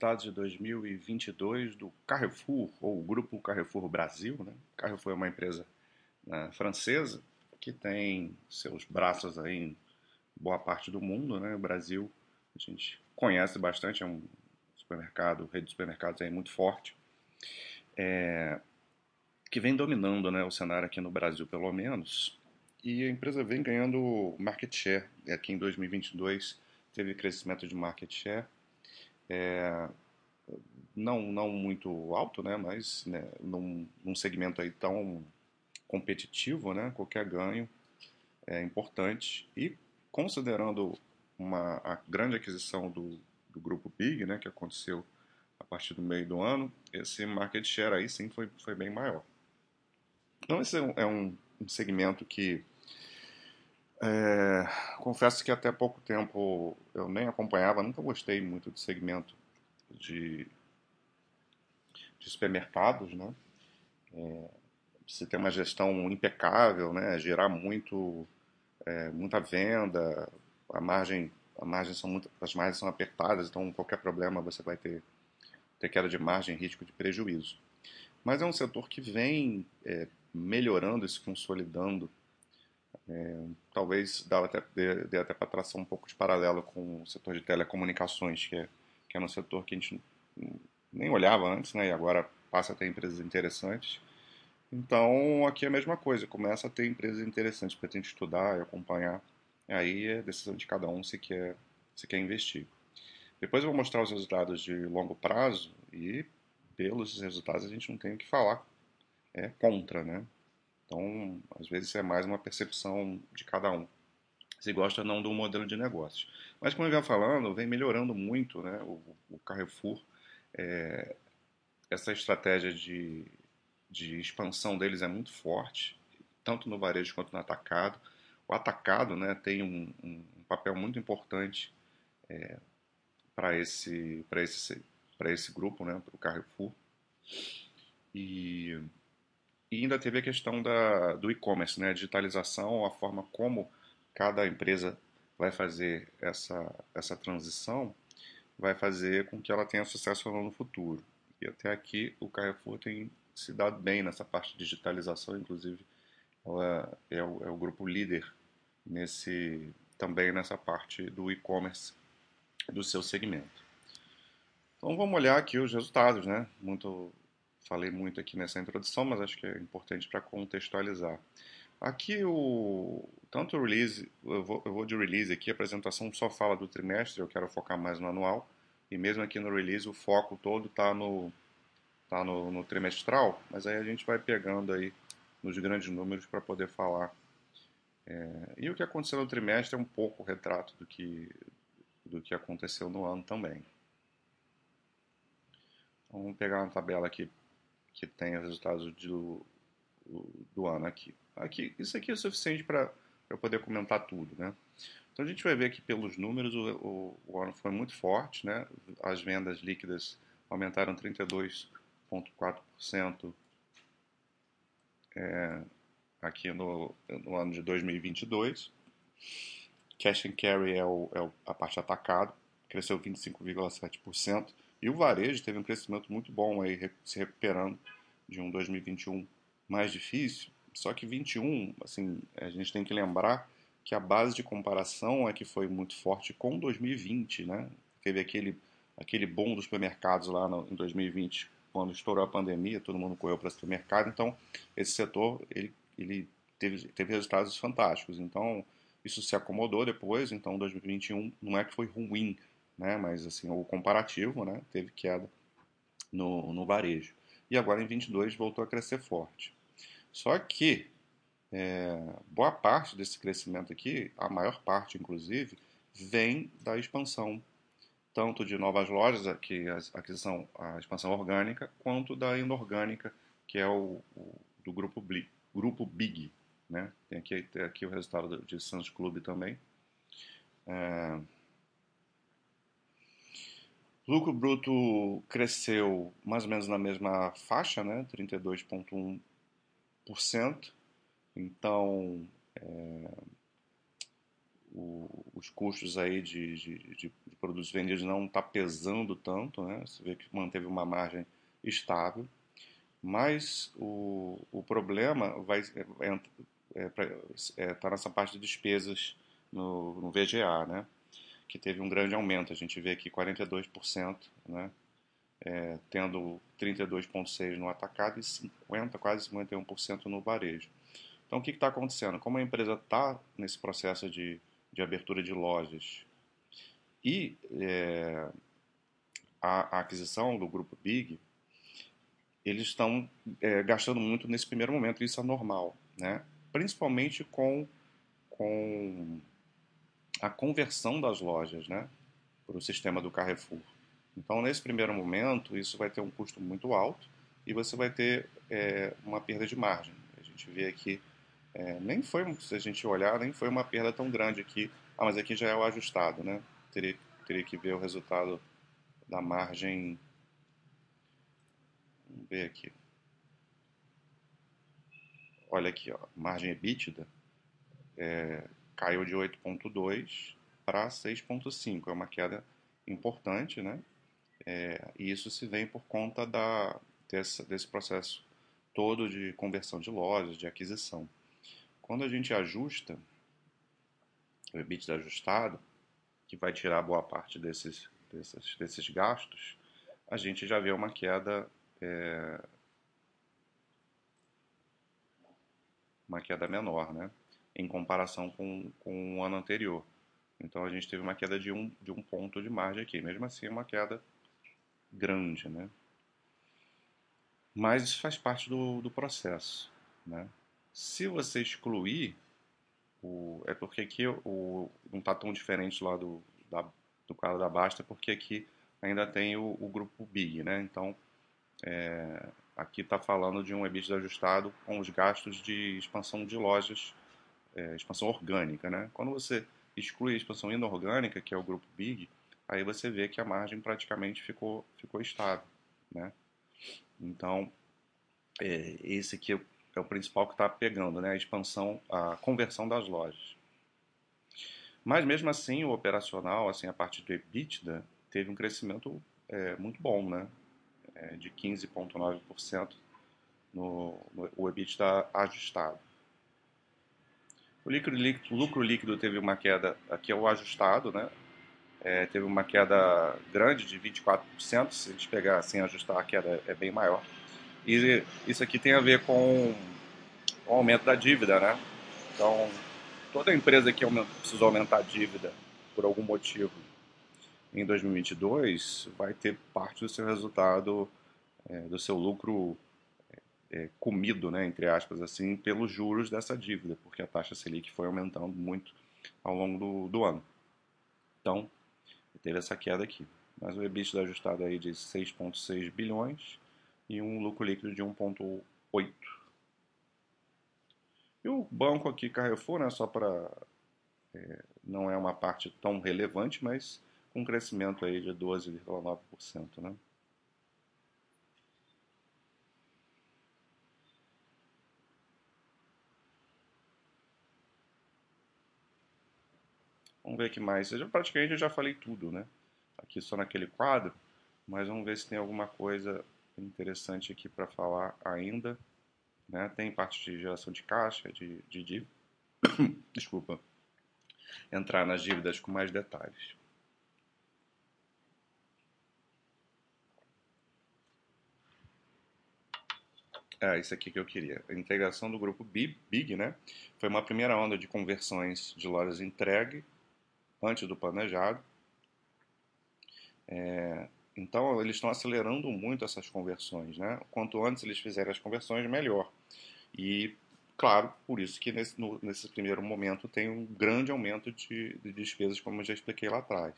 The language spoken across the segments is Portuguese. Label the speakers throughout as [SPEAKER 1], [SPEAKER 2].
[SPEAKER 1] resultados de 2022 do Carrefour, ou Grupo Carrefour Brasil. Né? Carrefour é uma empresa né, francesa que tem seus braços aí em boa parte do mundo. Né? O Brasil a gente conhece bastante, é um supermercado, rede de supermercados aí muito forte, é, que vem dominando né, o cenário aqui no Brasil, pelo menos. E a empresa vem ganhando market share. Aqui em 2022 teve crescimento de market share é, não, não muito alto, né, mas né, num, num segmento aí tão competitivo, né, qualquer ganho é importante. E considerando uma, a grande aquisição do, do grupo Big, né, que aconteceu a partir do meio do ano, esse market share aí sim foi, foi bem maior. Então esse é um, um segmento que é, confesso que até pouco tempo eu nem acompanhava, nunca gostei muito de segmento de, de supermercados, né? É, você tem uma gestão impecável, né? Gerar muito, é, muita venda, a margem, a margem são muito, as margens são apertadas, então qualquer problema você vai ter, ter queda de margem, risco de prejuízo. Mas é um setor que vem é, melhorando e se consolidando é, talvez dá até, dê, dê até para traçar um pouco de paralelo com o setor de telecomunicações, que é, que é um setor que a gente nem olhava antes, né, e agora passa a ter empresas interessantes. Então, aqui é a mesma coisa, começa a ter empresas interessantes para a gente estudar e acompanhar. Aí é decisão de cada um se quer, se quer investir. Depois eu vou mostrar os resultados de longo prazo e pelos resultados a gente não tem o que falar. É contra, né? Então, às vezes é mais uma percepção de cada um. Se gosta ou não do modelo de negócios. Mas, como eu vinha falando, vem melhorando muito né, o, o Carrefour. É, essa estratégia de, de expansão deles é muito forte, tanto no varejo quanto no atacado. O atacado né, tem um, um papel muito importante é, para esse, esse, esse grupo, né, para o Carrefour. E e ainda teve a questão da, do e-commerce, né? a digitalização, a forma como cada empresa vai fazer essa, essa transição, vai fazer com que ela tenha sucesso ou não no futuro. E até aqui o Carrefour tem se dado bem nessa parte de digitalização, inclusive ela é o, é o grupo líder nesse também nessa parte do e-commerce do seu segmento. Então vamos olhar aqui os resultados, né? Muito falei muito aqui nessa introdução, mas acho que é importante para contextualizar. Aqui o tanto o release, eu vou, eu vou, de release aqui, a apresentação só fala do trimestre, eu quero focar mais no anual, e mesmo aqui no release o foco todo está no, tá no, no, trimestral, mas aí a gente vai pegando aí nos grandes números para poder falar. É, e o que aconteceu no trimestre é um pouco o retrato do que, do que aconteceu no ano também. Vamos pegar uma tabela aqui que tem os resultados do, do ano aqui. aqui. Isso aqui é suficiente para eu poder comentar tudo, né? Então a gente vai ver aqui pelos números, o, o, o ano foi muito forte, né? As vendas líquidas aumentaram 32,4% é, aqui no, no ano de 2022. Cash and Carry é, o, é a parte atacado, cresceu 25,7%. E o varejo teve um crescimento muito bom aí, se recuperando de um 2021 mais difícil. Só que 21, assim, a gente tem que lembrar que a base de comparação é que foi muito forte com 2020, né? Teve aquele aquele boom dos supermercados lá no, em 2020, quando estourou a pandemia, todo mundo correu para o supermercado. Então, esse setor ele, ele teve, teve resultados fantásticos. Então, isso se acomodou depois. Então, 2021 não é que foi ruim, né? Mas assim, o comparativo, né? Teve queda no, no varejo. E agora em 22 voltou a crescer forte. Só que é, boa parte desse crescimento aqui, a maior parte inclusive, vem da expansão tanto de novas lojas, aqui a aquisição, a expansão orgânica, quanto da inorgânica, que é o, o do grupo, grupo Big. Né? Tem, aqui, tem aqui o resultado de Santos Clube também. É, Lucro bruto cresceu mais ou menos na mesma faixa, né? 32,1%. Então, é, o, os custos aí de, de, de, produtos vendidos não está pesando tanto, né? Você vê que manteve uma margem estável, mas o, o problema vai é, é, é, tá nessa parte de despesas no, no VGA, né? Que teve um grande aumento. A gente vê aqui 42%, né? É, tendo 32,6% no atacado e 50, quase 51% no varejo. Então, o que está acontecendo? Como a empresa está nesse processo de de abertura de lojas. E é, a, a, aquisição do grupo Big, eles estão é, gastando muito nesse primeiro momento, isso é normal, né? principalmente com, com a conversão das lojas né? para o sistema do Carrefour. Então, nesse primeiro momento, isso vai ter um custo muito alto e você vai ter é, uma perda de margem. A gente vê aqui é, nem foi, se a gente olhar, nem foi uma perda tão grande aqui. Ah, mas aqui já é o ajustado, né? Teria, teria que ver o resultado da margem. Vamos ver aqui. Olha aqui, ó, margem EBITDA é, caiu de 8,2 para 6,5. É uma queda importante, né? É, e isso se vem por conta da, desse, desse processo todo de conversão de lojas, de aquisição. Quando a gente ajusta o EBITDA ajustado, que vai tirar boa parte desses, desses, desses gastos, a gente já vê uma queda é, uma queda menor, né? Em comparação com, com o ano anterior. Então a gente teve uma queda de um, de um ponto de margem aqui. Mesmo assim, uma queda grande, né? Mas isso faz parte do, do processo, né? Se você excluir, o, é porque aqui o, não está tão diferente lá do, da, do quadro da Basta, porque aqui ainda tem o, o grupo Big, né? Então, é, aqui está falando de um EBITDA ajustado com os gastos de expansão de lojas, é, expansão orgânica, né? Quando você exclui a expansão inorgânica, que é o grupo Big, aí você vê que a margem praticamente ficou, ficou estável, né? Então, é, esse aqui é o principal que está pegando, né? A expansão, a conversão das lojas. Mas mesmo assim, o operacional, assim, a parte do EBITDA, teve um crescimento é, muito bom, né? É, de 15,9% no, no o EBITDA ajustado. O líquido, líquido, lucro líquido teve uma queda, aqui é o ajustado, né? É, teve uma queda grande de 24%, se a gente pegar sem ajustar a queda é bem maior. E isso aqui tem a ver com o aumento da dívida, né? Então, toda empresa que precisou aumentar a dívida por algum motivo em 2022 vai ter parte do seu resultado, é, do seu lucro é, comido, né, entre aspas, assim, pelos juros dessa dívida, porque a taxa Selic foi aumentando muito ao longo do, do ano. Então, teve essa queda aqui. Mas o EBITDA ajustado aí de 6,6 bilhões e um lucro líquido de 1,8. E o banco aqui, Carrefour, né, só para. É, não é uma parte tão relevante, mas com crescimento aí de 12,9%. Né? Vamos ver aqui mais. Eu já, praticamente eu já falei tudo, né? Aqui só naquele quadro, mas vamos ver se tem alguma coisa interessante aqui para falar ainda. Né? Tem parte de geração de caixa, de, de dívida. Desculpa. Entrar nas dívidas com mais detalhes. É, isso aqui que eu queria. A integração do grupo Big, né? Foi uma primeira onda de conversões de lojas entregue antes do planejado. É, então, eles estão acelerando muito essas conversões. Né? Quanto antes eles fizerem as conversões, melhor. E, claro, por isso que nesse, no, nesse primeiro momento tem um grande aumento de, de, despesas, como eu já expliquei lá atrás.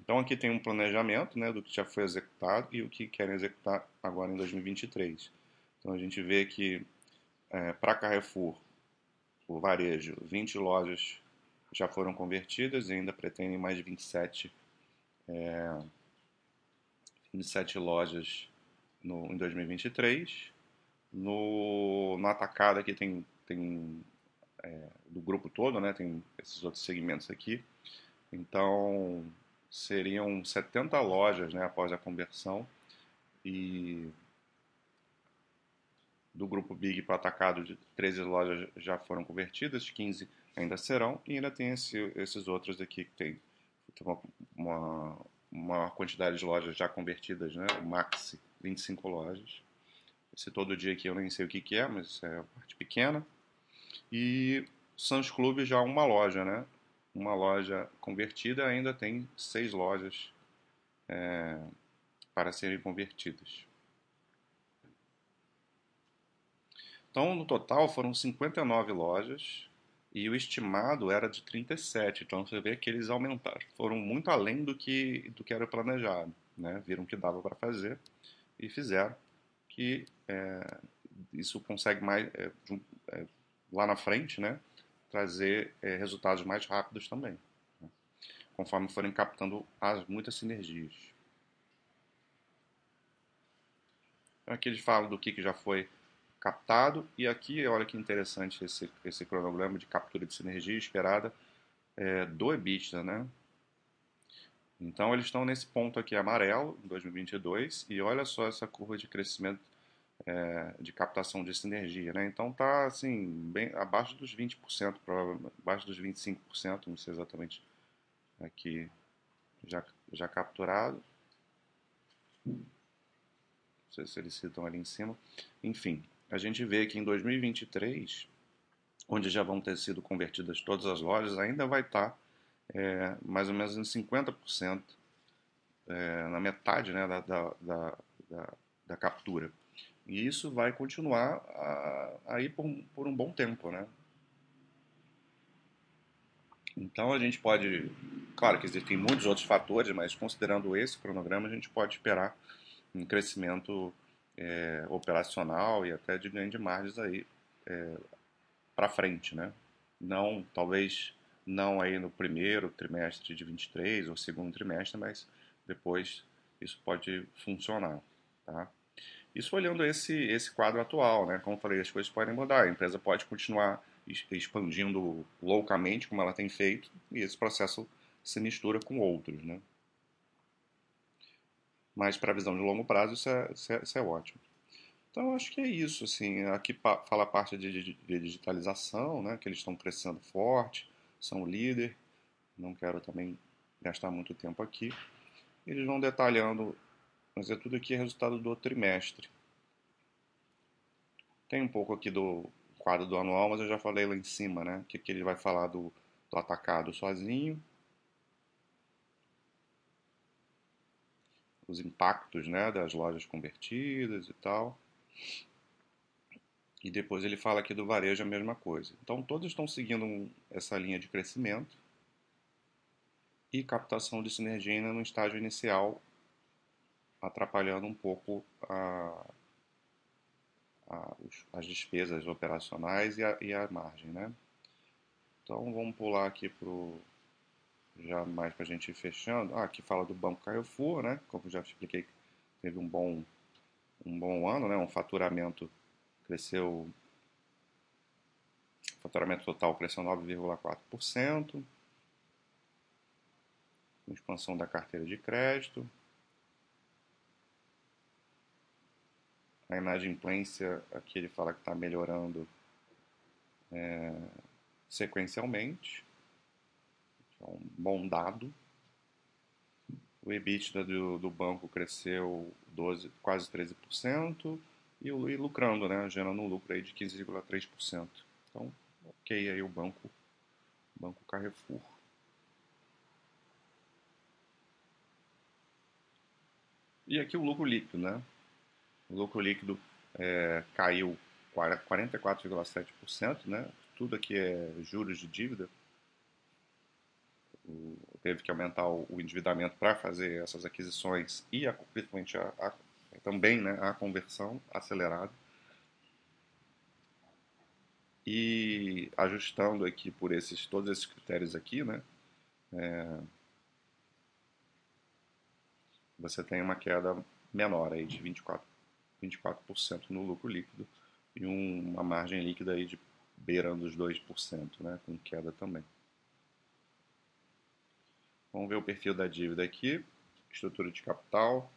[SPEAKER 1] Então, aqui tem um planejamento né, do que já foi executado e o que querem executar agora em 2023. Então, a gente vê que é, para Carrefour, o varejo, 20 lojas já foram convertidas e ainda pretendem mais de 27 é, 27 lojas no, em 2023. No, no atacado aqui tem, tem é, do grupo todo, né? Tem esses outros segmentos aqui. Então, seriam 70 lojas, né, após a conversão. E do grupo Big para atacado, 13 lojas já foram convertidas, 15 ainda serão, e ainda tem esse, esses outros aqui que tem, tem uma, uma, quantidade de lojas já convertidas, né? o Maxi, 25 lojas. Esse todo dia aqui eu nem sei o que, que é, mas é a parte pequena. E Sans Club já uma loja, né? Uma loja convertida ainda tem seis lojas é, para serem convertidas. Então, no total, foram 59 lojas e o estimado era de 37. Então, você vê que eles aumentaram, foram muito além do que, do que era planejado. Né? Viram que dava para fazer e fizeram. Que é, isso consegue mais, é, é, lá na frente, né? trazer é, resultados mais rápidos também, né? conforme forem captando as muitas sinergias. Aqui eles falam do que, que já foi captado. E aqui, olha que interessante esse, esse cronograma de captura de sinergia esperada é, do EBITDA, né? Então, eles estão nesse ponto aqui amarelo, em 2022, e olha só essa curva de crescimento é, de captação de sinergia, né? Então, tá, assim, bem abaixo dos 20%, provavelmente, abaixo dos 25%, não sei exatamente aqui, já, já capturado. Não sei se eles citam ali em cima. Enfim, a gente vê que em 2023, onde já vão ter sido convertidas todas as lojas, ainda vai estar tá, é, mais ou menos em 50%, é, na metade né, da, da, da, da, captura. E isso vai continuar aí por, por um bom tempo, né? Então a gente pode, claro que existem muitos outros fatores, mas considerando esse cronograma, a gente pode esperar um crescimento é, operacional e até de ganho de margens aí é, para frente, né? Não, talvez não aí no primeiro trimestre de 23 ou segundo trimestre, mas depois isso pode funcionar, tá? Isso olhando esse, esse quadro atual, né? Como eu falei, as coisas podem mudar. A empresa pode continuar expandindo loucamente, como ela tem feito, e esse processo se mistura com outros, né? Mas para a visão de longo prazo isso é, isso é, isso é ótimo. Então acho que é isso, assim, aqui fala a parte de, de, de digitalização, né, que eles estão crescendo forte, são líder, não quero também gastar muito tempo aqui. Eles vão detalhando, mas é tudo aqui resultado do trimestre. Tem um pouco aqui do quadro do anual, mas eu já falei lá em cima, né, que aqui ele vai falar do, do atacado sozinho, os impactos né, das lojas convertidas e tal. E depois ele fala aqui do varejo a mesma coisa. Então todos estão seguindo essa linha de crescimento e captação de sinergia ainda no estágio inicial, atrapalhando um pouco a, a, as despesas operacionais e a, e a margem. Né? Então vamos pular aqui para o já mais para a gente ir fechando, ah, aqui fala do Banco Carrefour, né? Como já expliquei, teve um bom, um bom ano, né? Um faturamento cresceu, faturamento total cresceu 9,4%, expansão da carteira de crédito, a inadimplência, aqui ele fala que está melhorando é, sequencialmente, é um bom dado. O EBITDA do, do banco cresceu 12, quase 13% e, e lucrando, né, gerando um lucro aí de 15,3%. Então, ok aí o banco, banco Carrefour. E aqui o lucro líquido, né? O lucro líquido é, caiu 44,7%, né? Tudo aqui é juros de dívida teve que aumentar o, endividamento para fazer essas aquisições e a, principalmente a, a, também né, a conversão acelerada. E ajustando aqui por esses todos esses critérios aqui, né, é, você tem uma queda menor aí de 24, 24% no lucro líquido e um, uma margem líquida aí de beirando os 2%, né, com queda também. Vamos ver o perfil da dívida aqui, estrutura de capital,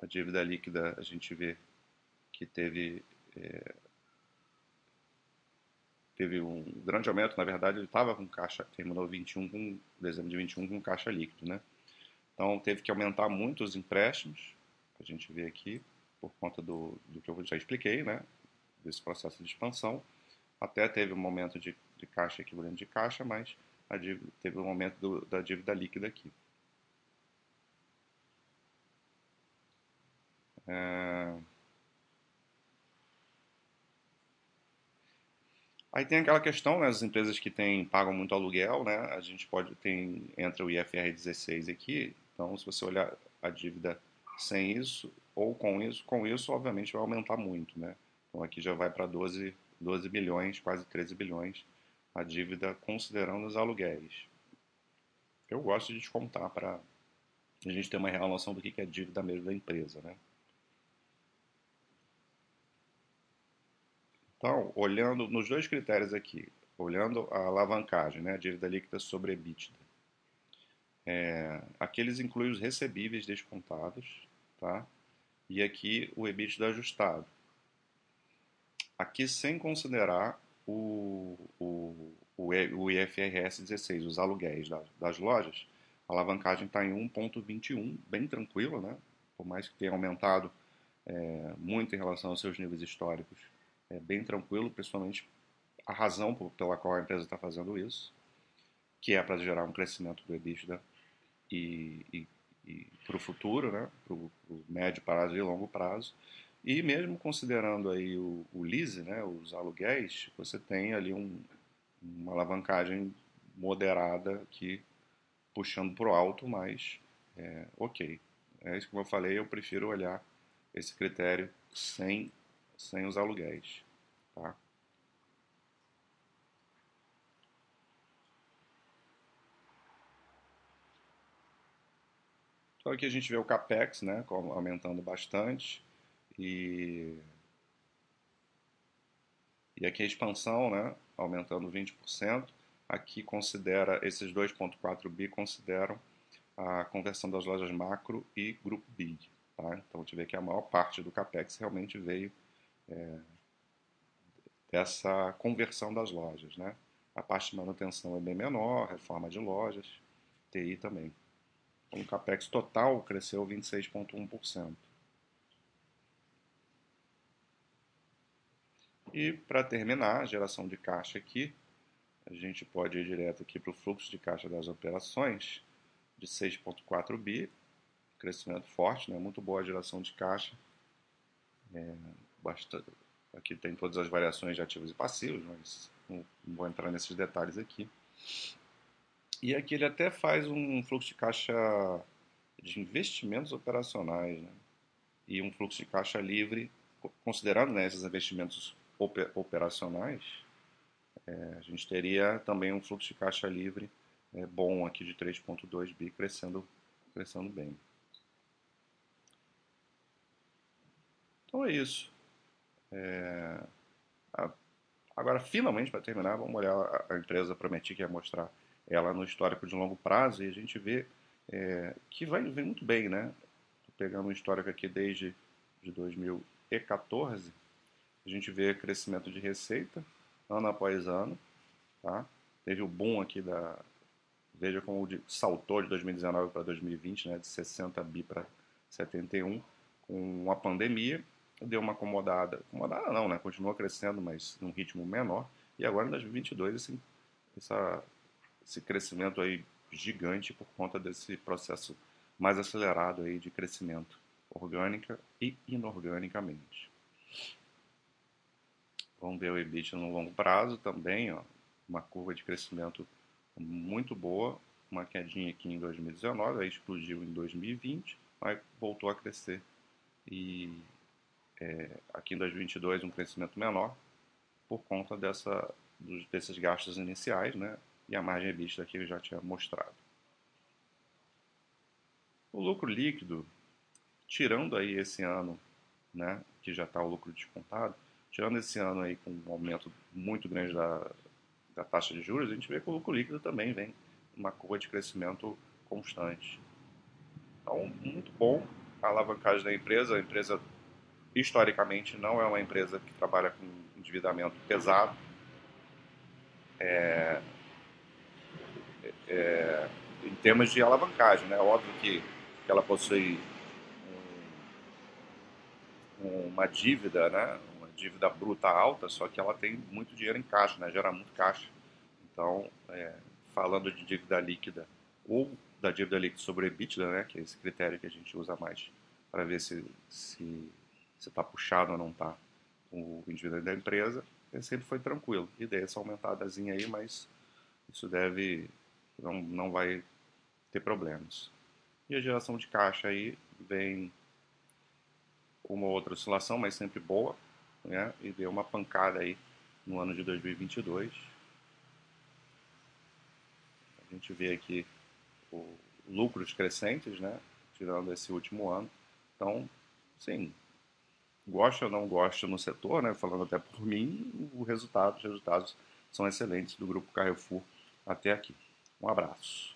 [SPEAKER 1] a dívida líquida a gente vê que teve é, teve um grande aumento, na verdade ele estava com caixa, terminou 21 com dezembro de 21 com caixa líquido, né? Então teve que aumentar muito os empréstimos, a gente vê aqui, por conta do, do que eu já expliquei, né? Desse processo de expansão. Até teve um momento de, de caixa equivalente de caixa, mas dívida, teve um aumento do, da dívida líquida aqui. É... Aí tem aquela questão, né, as empresas que têm, pagam muito aluguel, né, a gente pode, tem, entra o IFR 16 aqui, então se você olhar a dívida sem isso, ou com isso, com isso obviamente vai aumentar muito, né, então aqui já vai para 12, 12 bilhões, quase 13 bilhões, a dívida considerando os aluguéis. Eu gosto de descontar para a gente ter uma real noção do que é dívida mesmo da empresa, né. Então, olhando nos dois critérios aqui, olhando a alavancagem, né, a dívida líquida sobre EBITDA, é, aqui eles incluem os recebíveis descontados, tá? E aqui o EBITDA ajustado. Aqui sem considerar o, o, o IFRS 16, os aluguéis das, das lojas, a alavancagem está em 1,21, bem tranquila, né? Por mais que tenha aumentado é, muito em relação aos seus níveis históricos é bem tranquilo, principalmente a razão pela qual a empresa está fazendo isso, que é para gerar um crescimento do EBITDA e, e, e para o futuro, né, para o médio prazo e longo prazo. E mesmo considerando aí o, o lease, né, os aluguéis, você tem ali um, uma alavancagem moderada aqui puxando para o alto, mas é, ok. É isso que eu falei, eu prefiro olhar esse critério sem sem os aluguéis. Tá? Então aqui a gente vê o capex, né, aumentando bastante e e aqui a expansão, né, aumentando 20%. Aqui considera esses 2.4 bi consideram a conversão das lojas macro e grupo big, tá? Então a gente vê que a maior parte do capex realmente veio é, dessa conversão das lojas. Né? A parte de manutenção é bem menor, reforma de lojas, TI também. Então, o CAPEX total cresceu 26,1%. E para terminar a geração de caixa aqui, a gente pode ir direto aqui para o fluxo de caixa das operações de 6,4 bi, crescimento forte, né? muito boa a geração de caixa, é, bastante, aqui tem todas as variações de ativos e passivos, mas não, vou entrar nesses detalhes aqui. E aqui ele até faz um fluxo de caixa de investimentos operacionais né? e um fluxo de caixa livre, considerando né, esses investimentos operacionais, é, a gente teria também um fluxo de caixa livre é, bom aqui de 3,2 bi, crescendo, crescendo bem. Então é isso. É, agora, finalmente, para terminar, vamos olhar a, empresa, prometi que ia mostrar ela no histórico de longo prazo e a gente vê é, que vai vem muito bem, né? Pegando um histórico aqui desde de 2014, a gente vê crescimento de receita ano após ano, tá? Teve o boom aqui da veja como saltou de 2019 para 2020, né, de 60 bi para 71, com a pandemia deu uma acomodada. Acomodada não, né? Continua crescendo, mas num ritmo menor. E agora em 2022, esse, essa, esse crescimento aí gigante por conta desse processo mais acelerado aí de crescimento orgânica e inorganicamente. Vamos ver o EBIT no longo prazo também, ó, uma curva de crescimento muito boa, uma quedinha aqui em 2019, aí explodiu em 2020, aí voltou a crescer e é, aqui em 2022 um crescimento menor por conta dessa, dos, desses gastos iniciais né, e a margem EBITDA que eu já tinha mostrado. O lucro líquido, tirando aí esse ano, né, que já está o lucro descontado, tirando esse ano aí com um aumento muito grande da, da taxa de juros, a gente vê que o lucro líquido também vem uma curva de crescimento constante. Então, muito bom a alavancagem da empresa. A empresa, historicamente, não é uma empresa que trabalha com endividamento pesado. É, é, em termos de alavancagem, né? Óbvio que, que ela possui um, uma dívida, né? Dívida bruta alta, só que ela tem muito dinheiro em caixa, né? Gera muito caixa. Então, é, falando de dívida líquida ou da dívida líquida sobre EBITDA, né? Que é esse critério que a gente usa mais para ver se se está puxado ou não está o endividamento da empresa, sempre foi tranquilo. E deu essa aumentadazinha aí, mas isso deve não, não vai ter problemas. E a geração de caixa aí vem com uma outra oscilação, mas sempre boa, né? E deu uma pancada aí no ano de 2022. A gente vê aqui o lucros crescentes, né? Tirando esse último ano. Então, sim, gosta ou não gosta no setor, né? Falando até por mim, o resultado, os resultados são excelentes do grupo Carrefour até aqui. Um abraço.